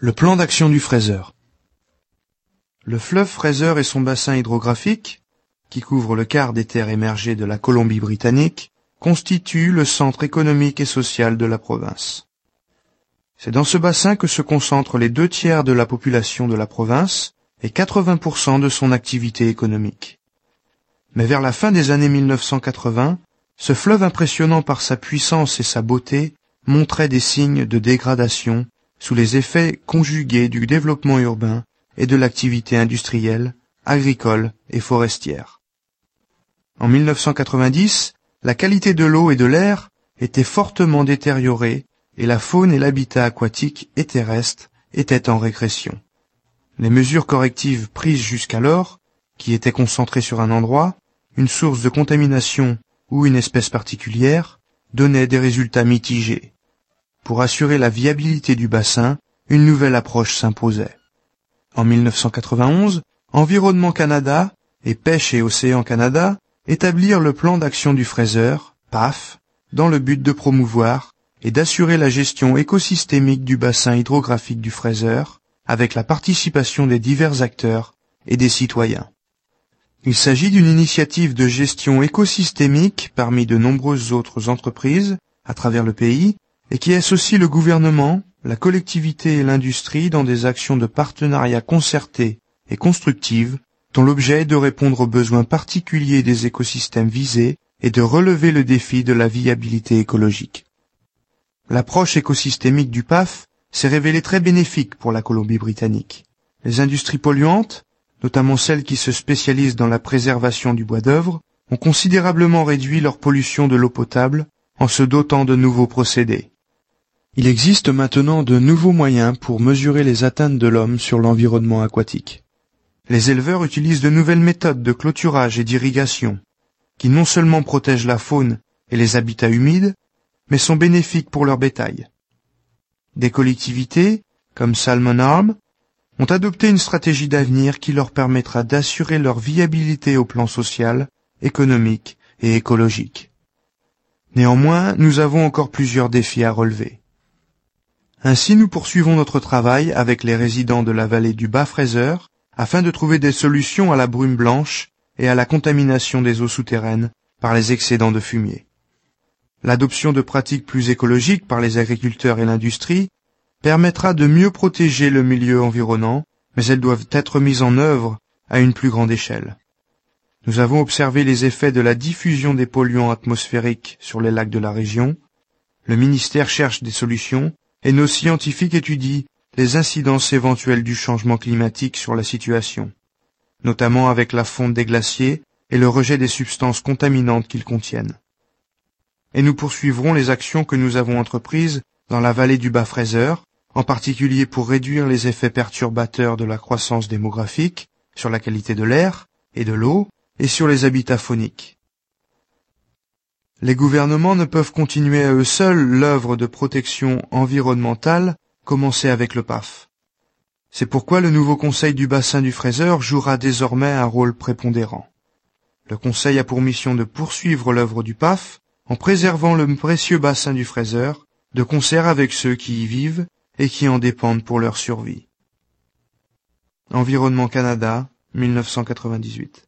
Le plan d'action du Fraser. Le fleuve Fraser et son bassin hydrographique, qui couvre le quart des terres émergées de la Colombie-Britannique, constituent le centre économique et social de la province. C'est dans ce bassin que se concentrent les deux tiers de la population de la province et 80% de son activité économique. Mais vers la fin des années 1980, ce fleuve impressionnant par sa puissance et sa beauté montrait des signes de dégradation sous les effets conjugués du développement urbain et de l'activité industrielle, agricole et forestière. En 1990, la qualité de l'eau et de l'air était fortement détériorée et la faune et l'habitat aquatique et terrestre étaient en régression. Les mesures correctives prises jusqu'alors, qui étaient concentrées sur un endroit, une source de contamination ou une espèce particulière, donnaient des résultats mitigés. Pour assurer la viabilité du bassin, une nouvelle approche s'imposait. En 1991, Environnement Canada et Pêche et Océan Canada établirent le plan d'action du Fraser, PAF, dans le but de promouvoir et d'assurer la gestion écosystémique du bassin hydrographique du Fraser avec la participation des divers acteurs et des citoyens. Il s'agit d'une initiative de gestion écosystémique parmi de nombreuses autres entreprises à travers le pays et qui associe le gouvernement, la collectivité et l'industrie dans des actions de partenariat concertées et constructives dont l'objet est de répondre aux besoins particuliers des écosystèmes visés et de relever le défi de la viabilité écologique. L'approche écosystémique du PAF s'est révélée très bénéfique pour la Colombie-Britannique. Les industries polluantes, notamment celles qui se spécialisent dans la préservation du bois d'œuvre, ont considérablement réduit leur pollution de l'eau potable en se dotant de nouveaux procédés. Il existe maintenant de nouveaux moyens pour mesurer les atteintes de l'homme sur l'environnement aquatique. Les éleveurs utilisent de nouvelles méthodes de clôturage et d'irrigation, qui non seulement protègent la faune et les habitats humides, mais sont bénéfiques pour leur bétail. Des collectivités, comme Salmon Arm, ont adopté une stratégie d'avenir qui leur permettra d'assurer leur viabilité au plan social, économique et écologique. Néanmoins, nous avons encore plusieurs défis à relever. Ainsi, nous poursuivons notre travail avec les résidents de la vallée du Bas-Fraser afin de trouver des solutions à la brume blanche et à la contamination des eaux souterraines par les excédents de fumier. L'adoption de pratiques plus écologiques par les agriculteurs et l'industrie permettra de mieux protéger le milieu environnant, mais elles doivent être mises en œuvre à une plus grande échelle. Nous avons observé les effets de la diffusion des polluants atmosphériques sur les lacs de la région. Le ministère cherche des solutions et nos scientifiques étudient les incidences éventuelles du changement climatique sur la situation, notamment avec la fonte des glaciers et le rejet des substances contaminantes qu'ils contiennent. Et nous poursuivrons les actions que nous avons entreprises dans la vallée du Bas-Fraser, en particulier pour réduire les effets perturbateurs de la croissance démographique sur la qualité de l'air et de l'eau et sur les habitats fauniques. Les gouvernements ne peuvent continuer à eux seuls l'œuvre de protection environnementale commencée avec le PAF. C'est pourquoi le nouveau Conseil du bassin du Fraser jouera désormais un rôle prépondérant. Le Conseil a pour mission de poursuivre l'œuvre du PAF en préservant le précieux bassin du Fraser de concert avec ceux qui y vivent et qui en dépendent pour leur survie. Environnement Canada, 1998